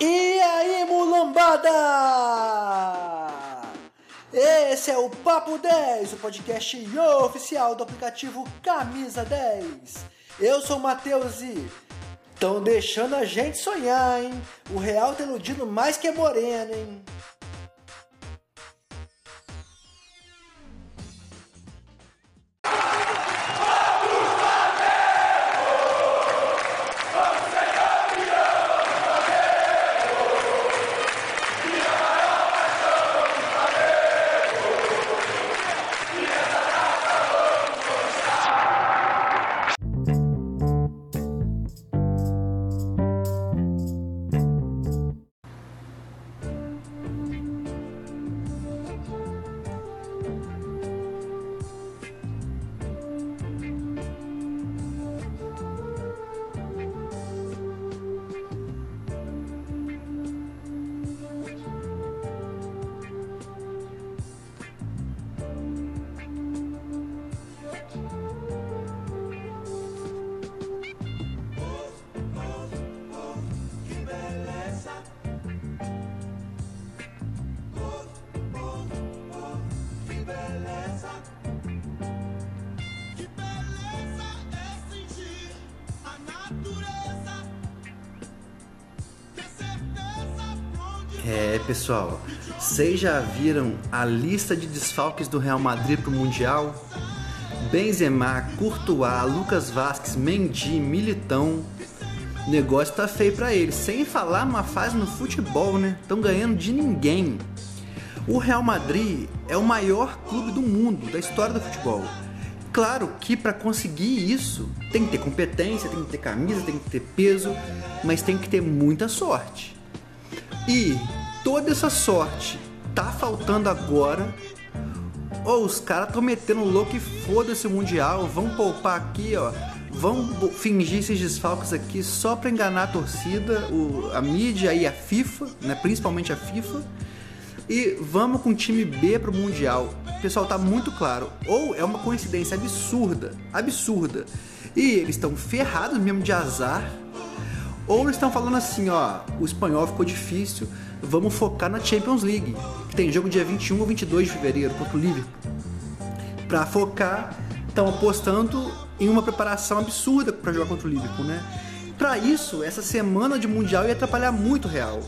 E aí, mulambada! Esse é o Papo 10, o podcast oficial do aplicativo Camisa 10. Eu sou o Matheus e estão deixando a gente sonhar, hein? O Real tá iludindo mais que a Morena, hein? É, pessoal, vocês já viram a lista de desfalques do Real Madrid pro Mundial? Benzema, Courtois, Lucas Vasquez, Mendy, Militão. O negócio tá feio para eles. Sem falar numa fase no futebol, né? Estão ganhando de ninguém. O Real Madrid é o maior clube do mundo, da história do futebol. Claro que para conseguir isso tem que ter competência, tem que ter camisa, tem que ter peso, mas tem que ter muita sorte. E toda essa sorte tá faltando agora. Ou os caras estão metendo louco e foda-se o Mundial, vão poupar aqui, ó. Vão fingir esses desfalques aqui só para enganar a torcida, o, a mídia e a FIFA, né? principalmente a FIFA. E vamos com o time B pro Mundial. Pessoal, tá muito claro. Ou é uma coincidência absurda, absurda. E eles estão ferrados mesmo de azar ou eles estão falando assim, ó, o espanhol ficou difícil, vamos focar na Champions League, que tem jogo dia 21 ou 22 de fevereiro contra o Liverpool. Para focar, estão apostando em uma preparação absurda para jogar contra o Liverpool, né? Para isso, essa semana de mundial ia atrapalhar muito o Real.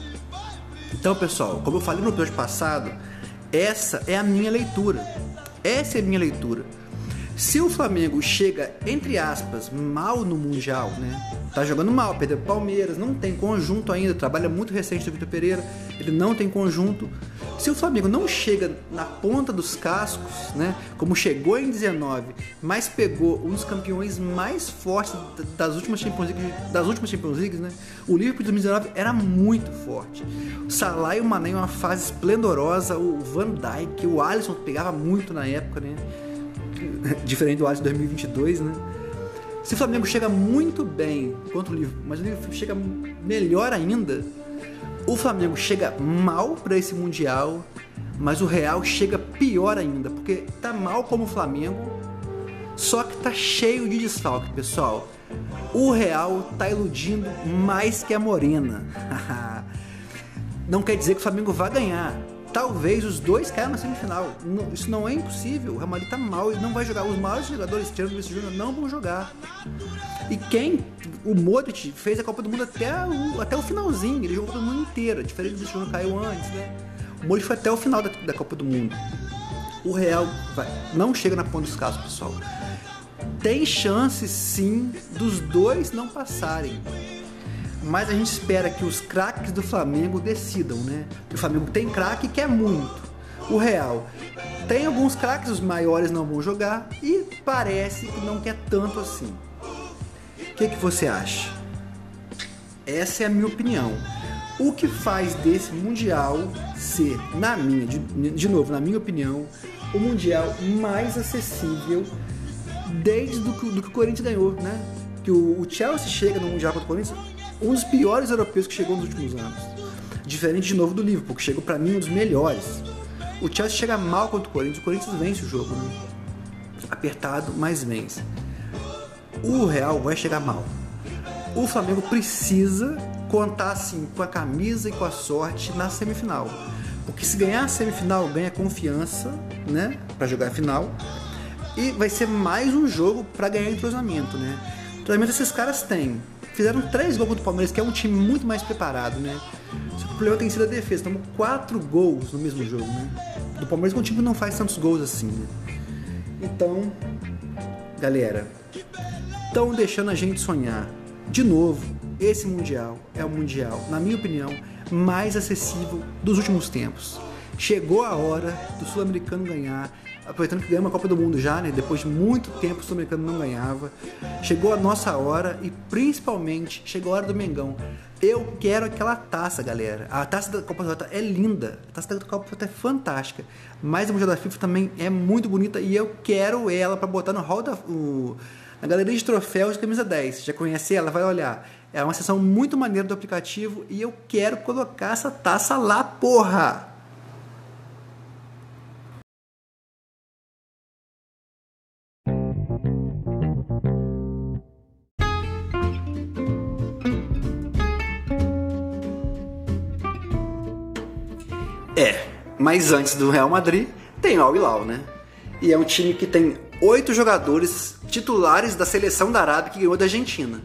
Então, pessoal, como eu falei no episódio passado, essa é a minha leitura. Essa é a minha leitura. Se o Flamengo chega, entre aspas, mal no Mundial, né? Tá jogando mal, perdeu o Palmeiras, não tem conjunto ainda, trabalha muito recente do Vitor Pereira, ele não tem conjunto. Se o Flamengo não chega na ponta dos cascos, né? Como chegou em 19, mas pegou um dos campeões mais fortes das últimas Champions League, das últimas Champions Leagues, né? O Liverpool de 2019 era muito forte. O Salah e o Mané em uma fase esplendorosa, o Van Dijk, o Alisson pegava muito na época, né? diferente do Alisson 2022, né? Se o Flamengo chega muito bem contra o Liverpool, mas o Liverpool chega melhor ainda, o Flamengo chega mal para esse mundial, mas o Real chega pior ainda, porque tá mal como o Flamengo, só que tá cheio de desfalque, pessoal. O Real tá iludindo mais que a Morena. Não quer dizer que o Flamengo vai ganhar, talvez os dois caiam na semifinal. Isso não é impossível. O Real Madrid tá mal e não vai jogar. Os maiores jogadores tirando o Júnior não vão jogar. E quem? O Modric fez a Copa do Mundo até o, até o finalzinho. Ele jogou a Copa do Mundo inteira. Diferente do Júnior caiu antes, né? O Modric foi até o final da, da Copa do Mundo. O Real vai, não chega na ponta dos casos, pessoal. Tem chance sim dos dois não passarem mas a gente espera que os craques do Flamengo decidam, né? O Flamengo tem craque que é muito. O Real tem alguns craques, os maiores não vão jogar e parece que não quer tanto assim. O que, que você acha? Essa é a minha opinião. O que faz desse Mundial ser, na minha, de, de novo, na minha opinião, o Mundial mais acessível desde do, do que o Corinthians ganhou, né? Que o, o Chelsea chega no Mundial contra o Corinthians um dos piores europeus que chegou nos últimos anos. Diferente de novo do Liverpool, que chegou para mim um dos melhores. O Chelsea chega mal contra o Corinthians, o Corinthians vence o jogo, né? apertado, mas vence. O Real vai chegar mal. O Flamengo precisa contar assim com a camisa e com a sorte na semifinal. Porque se ganhar a semifinal, ganha confiança, né, para jogar a final. E vai ser mais um jogo para ganhar entrosamento, né? Entrosamento esses caras têm. Fizeram três gols contra o Palmeiras, que é um time muito mais preparado, né? Só que o problema tem sido a defesa. Tomou quatro gols no mesmo jogo, né? Do Palmeiras, é um time não faz tantos gols assim, né? Então, galera, estão deixando a gente sonhar. De novo, esse Mundial é o Mundial, na minha opinião, mais acessível dos últimos tempos. Chegou a hora do Sul-Americano ganhar, aproveitando que ganhou uma Copa do Mundo já, né? Depois de muito tempo o Sul-Americano não ganhava. Chegou a nossa hora e principalmente chegou a hora do Mengão. Eu quero aquela taça, galera. A taça da Copa do Mundo é linda. A taça da Copa do Mundo é fantástica. Mas a Mundial da FIFA também é muito bonita e eu quero ela para botar no hall da o, na galeria de troféus de camisa 10. Já conhece ela? Vai olhar. É uma seção muito maneira do aplicativo e eu quero colocar essa taça lá, porra! Mas antes do Real Madrid tem o Al Hilal, né? E é um time que tem oito jogadores titulares da seleção da Arábia que ganhou da Argentina.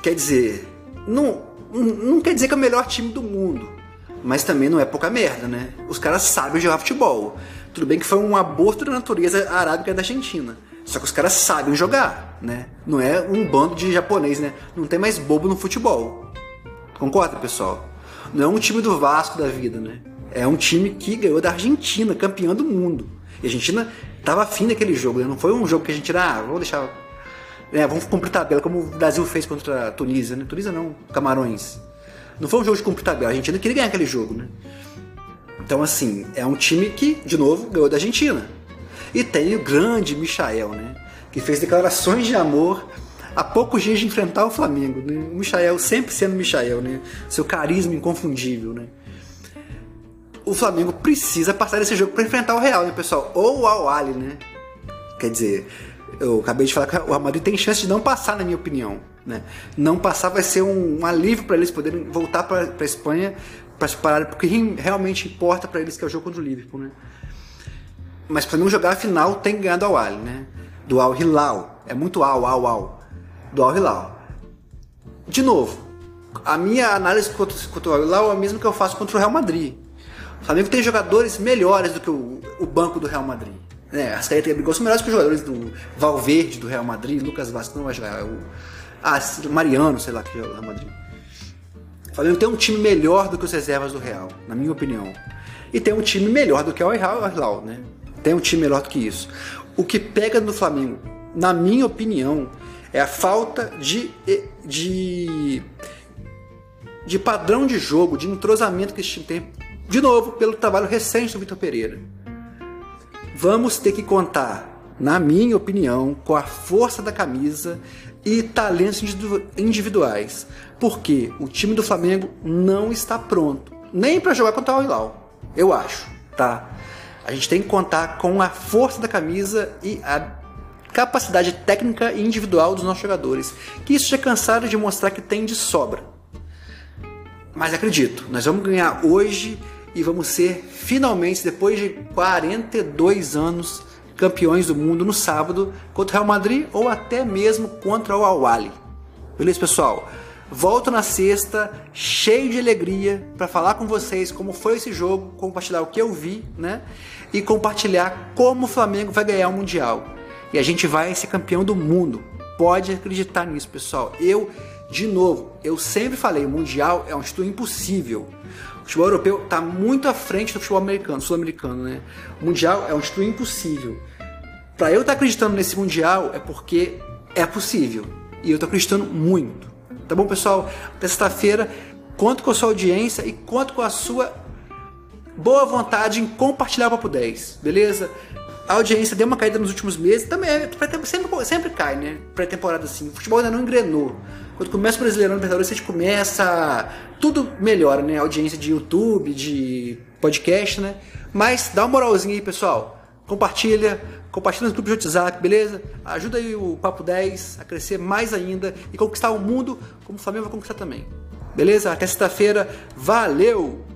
Quer dizer, não, não quer dizer que é o melhor time do mundo, mas também não é pouca merda, né? Os caras sabem jogar futebol. Tudo bem que foi um aborto da natureza arábica da Argentina. Só que os caras sabem jogar, né? Não é um bando de japonês, né? Não tem mais bobo no futebol. Concorda, pessoal? Não é um time do Vasco da vida, né? É um time que ganhou da Argentina, campeã do mundo. E a Argentina tava afim daquele jogo, né? Não foi um jogo que a gente, ah, vamos deixar. É, vamos cumprir tabela, como o Brasil fez contra a Tunísia, né? Tunísia não, Camarões. Não foi um jogo de cumprir tabela, a Argentina queria ganhar aquele jogo, né? Então, assim, é um time que, de novo, ganhou da Argentina. E tem o grande Michael, né? Que fez declarações de amor há poucos dias de enfrentar o Flamengo. Né? O Michael sempre sendo Michael, né? Seu carisma inconfundível, né? O Flamengo precisa passar esse jogo para enfrentar o Real, né, pessoal? Ou o Al né? Quer dizer, eu acabei de falar que o Madrid tem chance de não passar, na minha opinião. Né? Não passar vai ser um, um alívio para eles poderem voltar para a Espanha para se parar, porque realmente importa para eles que é o jogo contra o Liverpool, né? Mas para não jogar a final tem que ganhar do Al né? Do Al Hilal. É muito Al, Al, Al do Al Hilal. De novo, a minha análise contra, contra o Al Hilal é a mesma que eu faço contra o Real Madrid. O Flamengo tem jogadores melhores do que o, o banco do Real Madrid. É, as Gabigol são melhores que os jogadores do Valverde, do Real Madrid, Lucas Vasco não vai jogar. O, ah, Mariano, sei lá, que é o Real Madrid. O Flamengo tem um time melhor do que os reservas do Real, na minha opinião. E tem um time melhor do que o Al Hilal, né? Tem um time melhor do que isso. O que pega no Flamengo, na minha opinião, é a falta de, de, de padrão de jogo, de entrosamento que esse time tem. De novo, pelo trabalho recente do Vitor Pereira. Vamos ter que contar, na minha opinião, com a força da camisa e talentos individuais. Porque o time do Flamengo não está pronto. Nem para jogar contra o Hilal. Eu acho, tá? A gente tem que contar com a força da camisa e a capacidade técnica e individual dos nossos jogadores, que isso já cansaram de mostrar que tem de sobra. Mas acredito, nós vamos ganhar hoje e vamos ser finalmente, depois de 42 anos, campeões do mundo no sábado contra o Real Madrid ou até mesmo contra o Al-Wali. Beleza, pessoal? Volto na sexta, cheio de alegria, para falar com vocês como foi esse jogo, compartilhar o que eu vi, né? E compartilhar como o Flamengo vai ganhar o Mundial e a gente vai ser campeão do mundo. Pode acreditar nisso, pessoal. Eu, de novo, eu sempre falei, o Mundial é um título impossível. Futebol europeu está muito à frente do futebol americano, sul-americano, né? O Mundial é um título impossível. Para eu estar tá acreditando nesse Mundial é porque é possível. E eu estou acreditando muito. Tá bom, pessoal? Sexta-feira, conto com a sua audiência e conto com a sua boa vontade em compartilhar o Papo 10, beleza? A audiência deu uma caída nos últimos meses, também é, sempre, sempre cai, né? Pré-temporada assim. O futebol ainda não engrenou. Quando começa o Brasileirão Libertadores, a gente começa. Tudo melhora, né? A audiência de YouTube, de podcast, né? Mas dá uma moralzinha aí, pessoal. compartilha, compartilha no grupo de WhatsApp, beleza? Ajuda aí o Papo 10 a crescer mais ainda e conquistar o mundo como o Flamengo vai conquistar também. Beleza? Até sexta-feira. Valeu!